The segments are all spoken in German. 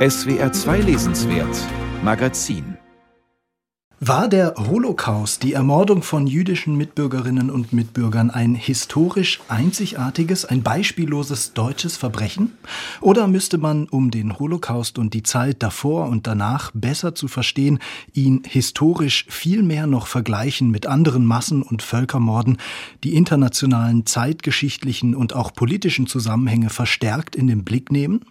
SWR 2 Lesenswert Magazin war der Holocaust, die Ermordung von jüdischen Mitbürgerinnen und Mitbürgern, ein historisch einzigartiges, ein beispielloses deutsches Verbrechen? Oder müsste man, um den Holocaust und die Zeit davor und danach besser zu verstehen, ihn historisch viel mehr noch vergleichen mit anderen Massen- und Völkermorden, die internationalen zeitgeschichtlichen und auch politischen Zusammenhänge verstärkt in den Blick nehmen?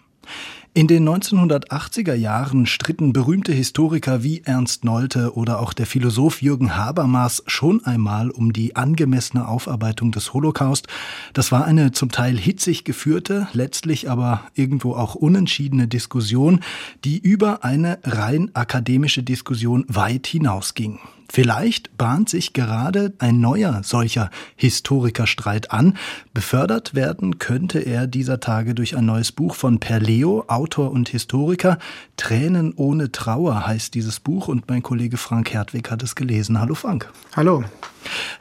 In den 1980er Jahren stritten berühmte Historiker wie Ernst Nolte oder auch der Philosoph Jürgen Habermas schon einmal um die angemessene Aufarbeitung des Holocaust. Das war eine zum Teil hitzig geführte, letztlich aber irgendwo auch unentschiedene Diskussion, die über eine rein akademische Diskussion weit hinausging. Vielleicht bahnt sich gerade ein neuer solcher Historikerstreit an. Befördert werden könnte er dieser Tage durch ein neues Buch von Perleo, Autor und Historiker. Tränen ohne Trauer heißt dieses Buch und mein Kollege Frank Hertwig hat es gelesen. Hallo Frank. Hallo.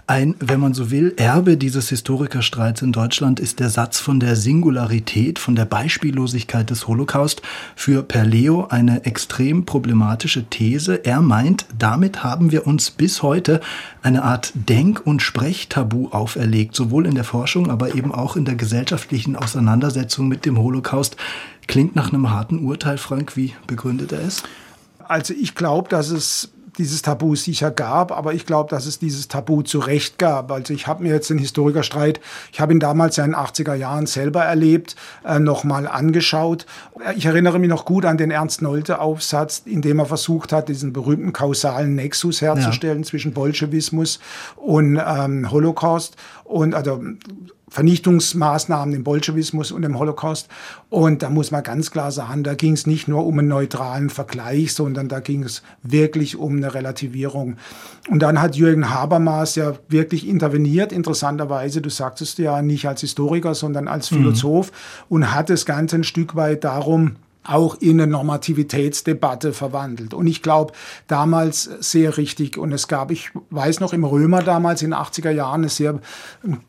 Ein, wenn man so will, Erbe dieses Historikerstreits in Deutschland ist der Satz von der Singularität, von der Beispiellosigkeit des Holocaust. Für Perleo eine extrem problematische These. Er meint, damit haben wir uns bis heute eine Art Denk- und Sprechtabu auferlegt, sowohl in der Forschung, aber eben auch in der gesellschaftlichen Auseinandersetzung mit dem Holocaust. Klingt nach einem harten Urteil, Frank. Wie begründet er es? Also ich glaube, dass es dieses Tabu sicher gab, aber ich glaube, dass es dieses Tabu zu Recht gab. Also ich habe mir jetzt den Historikerstreit, ich habe ihn damals ja in den 80er Jahren selber erlebt, äh, nochmal angeschaut. Ich erinnere mich noch gut an den Ernst Nolte-Aufsatz, in dem er versucht hat, diesen berühmten kausalen Nexus herzustellen ja. zwischen Bolschewismus und ähm, Holocaust. Und also Vernichtungsmaßnahmen im Bolschewismus und im Holocaust. Und da muss man ganz klar sagen, da ging es nicht nur um einen neutralen Vergleich, sondern da ging es wirklich um eine Relativierung. Und dann hat Jürgen Habermas ja wirklich interveniert, interessanterweise, du sagtest ja nicht als Historiker, sondern als mhm. Philosoph mhm. und hat das Ganze ein Stück weit darum auch in eine Normativitätsdebatte verwandelt. Und ich glaube, damals sehr richtig. Und es gab, ich weiß noch, im Römer damals in den 80er Jahren einen sehr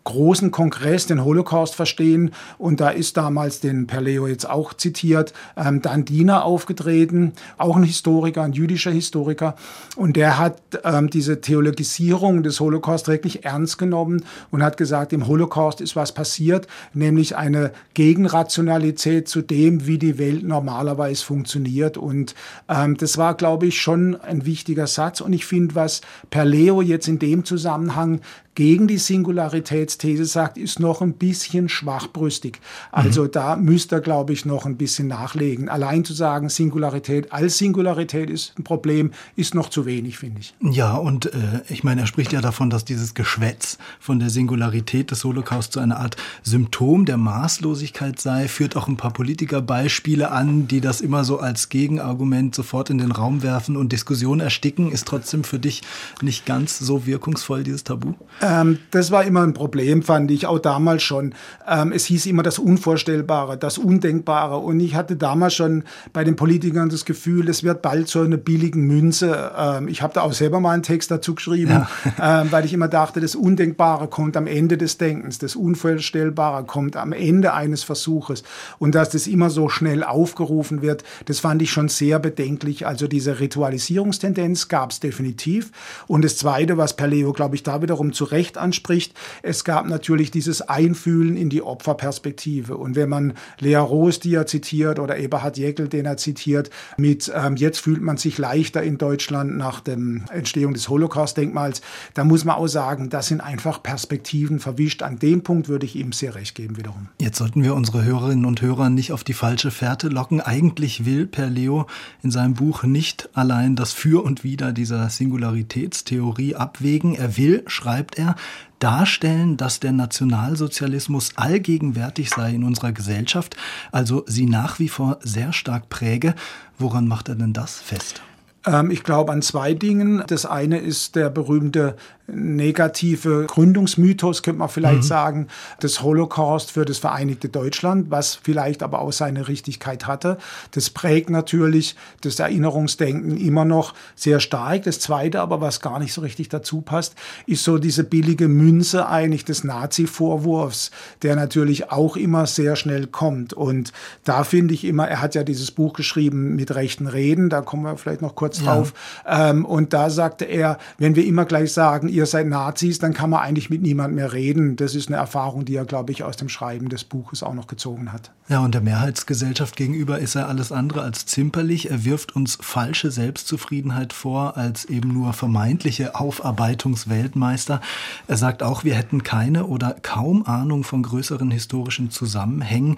großen Kongress, den Holocaust verstehen. Und da ist damals, den Perleo jetzt auch zitiert, ähm, Diener aufgetreten, auch ein Historiker, ein jüdischer Historiker. Und der hat ähm, diese Theologisierung des Holocaust wirklich ernst genommen und hat gesagt, im Holocaust ist was passiert, nämlich eine Gegenrationalität zu dem, wie die Welt normal normalerweise funktioniert. Und ähm, das war, glaube ich, schon ein wichtiger Satz. Und ich finde, was Perleo jetzt in dem Zusammenhang gegen die Singularitätsthese sagt, ist noch ein bisschen schwachbrüstig. Also mhm. da müsste er, glaube ich, noch ein bisschen nachlegen. Allein zu sagen, Singularität als Singularität ist ein Problem, ist noch zu wenig, finde ich. Ja, und äh, ich meine, er spricht ja davon, dass dieses Geschwätz von der Singularität des Holocaust so eine Art Symptom der Maßlosigkeit sei, führt auch ein paar Politikerbeispiele an, die das immer so als Gegenargument sofort in den Raum werfen und Diskussion ersticken. Ist trotzdem für dich nicht ganz so wirkungsvoll, dieses Tabu? Ähm, das war immer ein Problem, fand ich, auch damals schon. Ähm, es hieß immer das Unvorstellbare, das Undenkbare. Und ich hatte damals schon bei den Politikern das Gefühl, es wird bald so eine billigen Münze. Ähm, ich habe da auch selber mal einen Text dazu geschrieben, ja. Ähm, weil ich immer dachte, das Undenkbare kommt am Ende des Denkens, das Unvorstellbare kommt am Ende eines Versuches. Und dass das immer so schnell aufgerufen wird, das fand ich schon sehr bedenklich. Also diese Ritualisierungstendenz gab es definitiv. Und das Zweite, was Perleo, glaube ich, da wiederum zu Recht anspricht, es gab natürlich dieses Einfühlen in die Opferperspektive. Und wenn man Lea Roos, die er zitiert, oder Eberhard Jäckel, den er zitiert, mit ähm, jetzt fühlt man sich leichter in Deutschland nach der Entstehung des Holocaust-Denkmals, da muss man auch sagen, das sind einfach Perspektiven verwischt. An dem Punkt würde ich ihm sehr recht geben wiederum. Jetzt sollten wir unsere Hörerinnen und Hörer nicht auf die falsche Fährte locken. Eigentlich will Per Leo in seinem Buch nicht allein das Für und Wider dieser Singularitätstheorie abwägen. Er will, schreibt er, darstellen, dass der Nationalsozialismus allgegenwärtig sei in unserer Gesellschaft, also sie nach wie vor sehr stark präge. Woran macht er denn das fest? Ähm, ich glaube an zwei Dingen. Das eine ist der berühmte negative Gründungsmythos, könnte man vielleicht mhm. sagen, des Holocaust für das Vereinigte Deutschland, was vielleicht aber auch seine Richtigkeit hatte. Das prägt natürlich das Erinnerungsdenken immer noch sehr stark. Das Zweite aber, was gar nicht so richtig dazu passt, ist so diese billige Münze eigentlich des Nazi-Vorwurfs, der natürlich auch immer sehr schnell kommt. Und da finde ich immer, er hat ja dieses Buch geschrieben mit rechten Reden, da kommen wir vielleicht noch kurz drauf. Ja. Ähm, und da sagte er, wenn wir immer gleich sagen, ihr seid Nazis, dann kann man eigentlich mit niemand mehr reden. Das ist eine Erfahrung, die er, glaube ich, aus dem Schreiben des Buches auch noch gezogen hat. Ja, und der Mehrheitsgesellschaft gegenüber ist er alles andere als zimperlich. Er wirft uns falsche Selbstzufriedenheit vor als eben nur vermeintliche Aufarbeitungsweltmeister. Er sagt auch, wir hätten keine oder kaum Ahnung von größeren historischen Zusammenhängen.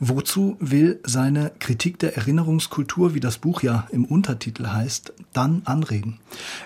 Wozu will seine Kritik der Erinnerungskultur, wie das Buch ja im Untertitel heißt, dann anregen?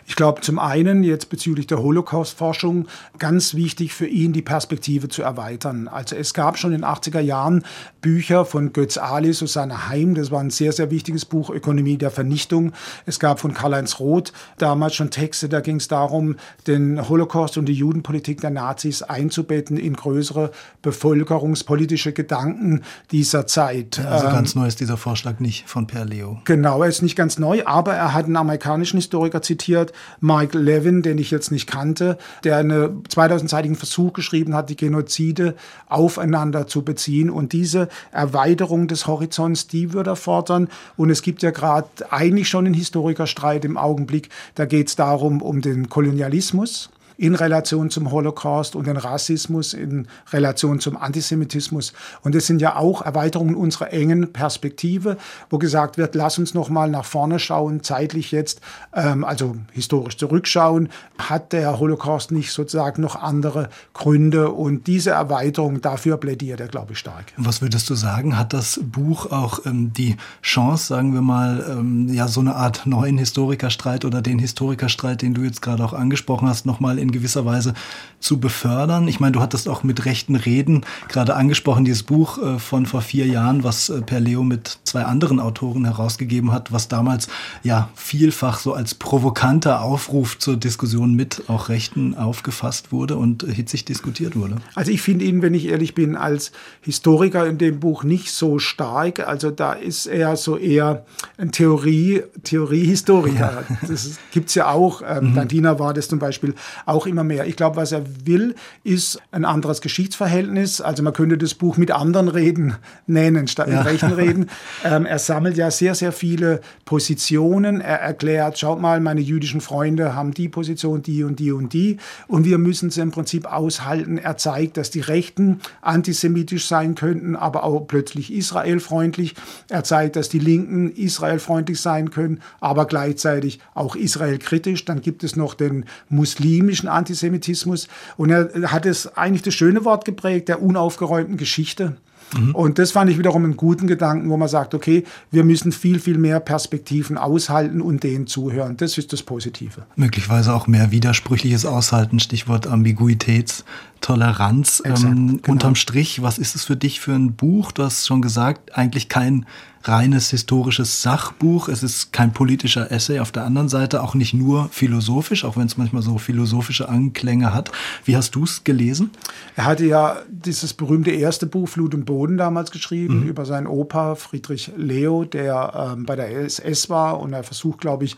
Ich glaube, zum einen jetzt bezüglich der Holocaust-Forschung ganz wichtig für ihn, die Perspektive zu erweitern. Also es gab schon in den 80er Jahren Bücher von Götz Ali, Susanne Heim, das war ein sehr, sehr wichtiges Buch, Ökonomie der Vernichtung. Es gab von Karl-Heinz Roth damals schon Texte, da ging es darum, den Holocaust und die Judenpolitik der Nazis einzubetten in größere bevölkerungspolitische Gedanken, die dieser Zeit. Also ganz ähm, neu ist dieser Vorschlag nicht von Per Leo. Genau, er ist nicht ganz neu, aber er hat einen amerikanischen Historiker zitiert, Mike Levin, den ich jetzt nicht kannte, der einen 2000-seitigen Versuch geschrieben hat, die Genozide aufeinander zu beziehen. Und diese Erweiterung des Horizonts, die würde er fordern. Und es gibt ja gerade eigentlich schon einen Historikerstreit im Augenblick. Da geht es darum, um den Kolonialismus in Relation zum Holocaust und den Rassismus in Relation zum Antisemitismus. Und das sind ja auch Erweiterungen unserer engen Perspektive, wo gesagt wird, lass uns noch mal nach vorne schauen, zeitlich jetzt, ähm, also historisch zurückschauen. Hat der Holocaust nicht sozusagen noch andere Gründe? Und diese Erweiterung, dafür plädiert er, glaube ich, stark. Was würdest du sagen? Hat das Buch auch ähm, die Chance, sagen wir mal, ähm, ja, so eine Art neuen Historikerstreit oder den Historikerstreit, den du jetzt gerade auch angesprochen hast, nochmal in in gewisser Weise zu befördern. Ich meine, du hattest auch mit rechten Reden gerade angesprochen, dieses Buch äh, von vor vier Jahren, was äh, Per Leo mit zwei anderen Autoren herausgegeben hat, was damals ja vielfach so als provokanter Aufruf zur Diskussion mit auch Rechten aufgefasst wurde und hitzig diskutiert wurde. Also ich finde ihn, wenn ich ehrlich bin, als Historiker in dem Buch nicht so stark. Also da ist er so eher ein Theorie, Theoriehistoriker. Ja. Das gibt es ja auch. Ähm, mhm. War das zum Beispiel auch auch immer mehr. Ich glaube, was er will, ist ein anderes Geschichtsverhältnis. Also man könnte das Buch mit anderen Reden nennen, statt ja. mit rechten Reden. Ähm, er sammelt ja sehr, sehr viele Positionen. Er erklärt, schaut mal, meine jüdischen Freunde haben die Position, die und die und die. Und wir müssen sie im Prinzip aushalten. Er zeigt, dass die Rechten antisemitisch sein könnten, aber auch plötzlich israelfreundlich. Er zeigt, dass die Linken israelfreundlich sein können, aber gleichzeitig auch israelkritisch. Dann gibt es noch den muslimischen politischen Antisemitismus. Und er hat es eigentlich das schöne Wort geprägt, der unaufgeräumten Geschichte. Mhm. Und das fand ich wiederum einen guten Gedanken, wo man sagt, okay, wir müssen viel, viel mehr Perspektiven aushalten und denen zuhören. Das ist das Positive. Möglicherweise auch mehr widersprüchliches Aushalten, Stichwort Ambiguitätstoleranz. Exakt, ähm, genau. Unterm Strich, was ist es für dich für ein Buch? Du hast schon gesagt, eigentlich kein reines historisches Sachbuch. Es ist kein politischer Essay. Auf der anderen Seite auch nicht nur philosophisch, auch wenn es manchmal so philosophische Anklänge hat. Wie hast du es gelesen? Er hatte ja dieses berühmte erste Buch Flut und Boden damals geschrieben mhm. über seinen Opa Friedrich Leo, der ähm, bei der SS war und er versucht, glaube ich,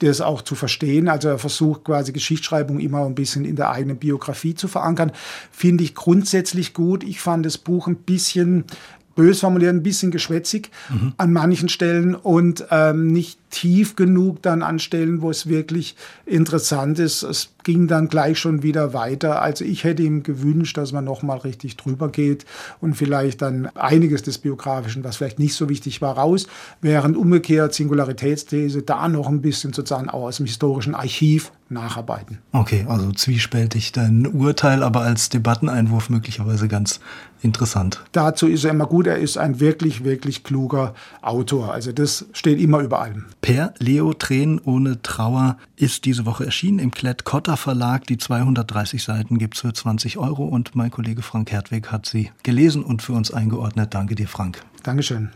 das auch zu verstehen. Also er versucht quasi Geschichtsschreibung immer ein bisschen in der eigenen Biografie zu verankern. Finde ich grundsätzlich gut. Ich fand das Buch ein bisschen bös formuliert, ein bisschen geschwätzig mhm. an manchen Stellen und ähm, nicht tief genug dann an Stellen, wo es wirklich interessant ist. Es ging dann gleich schon wieder weiter. Also ich hätte ihm gewünscht, dass man noch mal richtig drüber geht und vielleicht dann einiges des Biografischen, was vielleicht nicht so wichtig war, raus, während umgekehrt Singularitätsthese da noch ein bisschen sozusagen auch aus dem historischen Archiv nacharbeiten. Okay, also zwiespältig dein Urteil, aber als Debatteneinwurf möglicherweise ganz interessant. Dazu ist er immer gut. Er ist ein wirklich, wirklich kluger Autor. Also das steht immer über allem. Per Leo Tränen ohne Trauer ist diese Woche erschienen im Klett-Cotta Verlag. Die 230 Seiten gibt's für 20 Euro und mein Kollege Frank Hertwig hat sie gelesen und für uns eingeordnet. Danke dir, Frank. Dankeschön.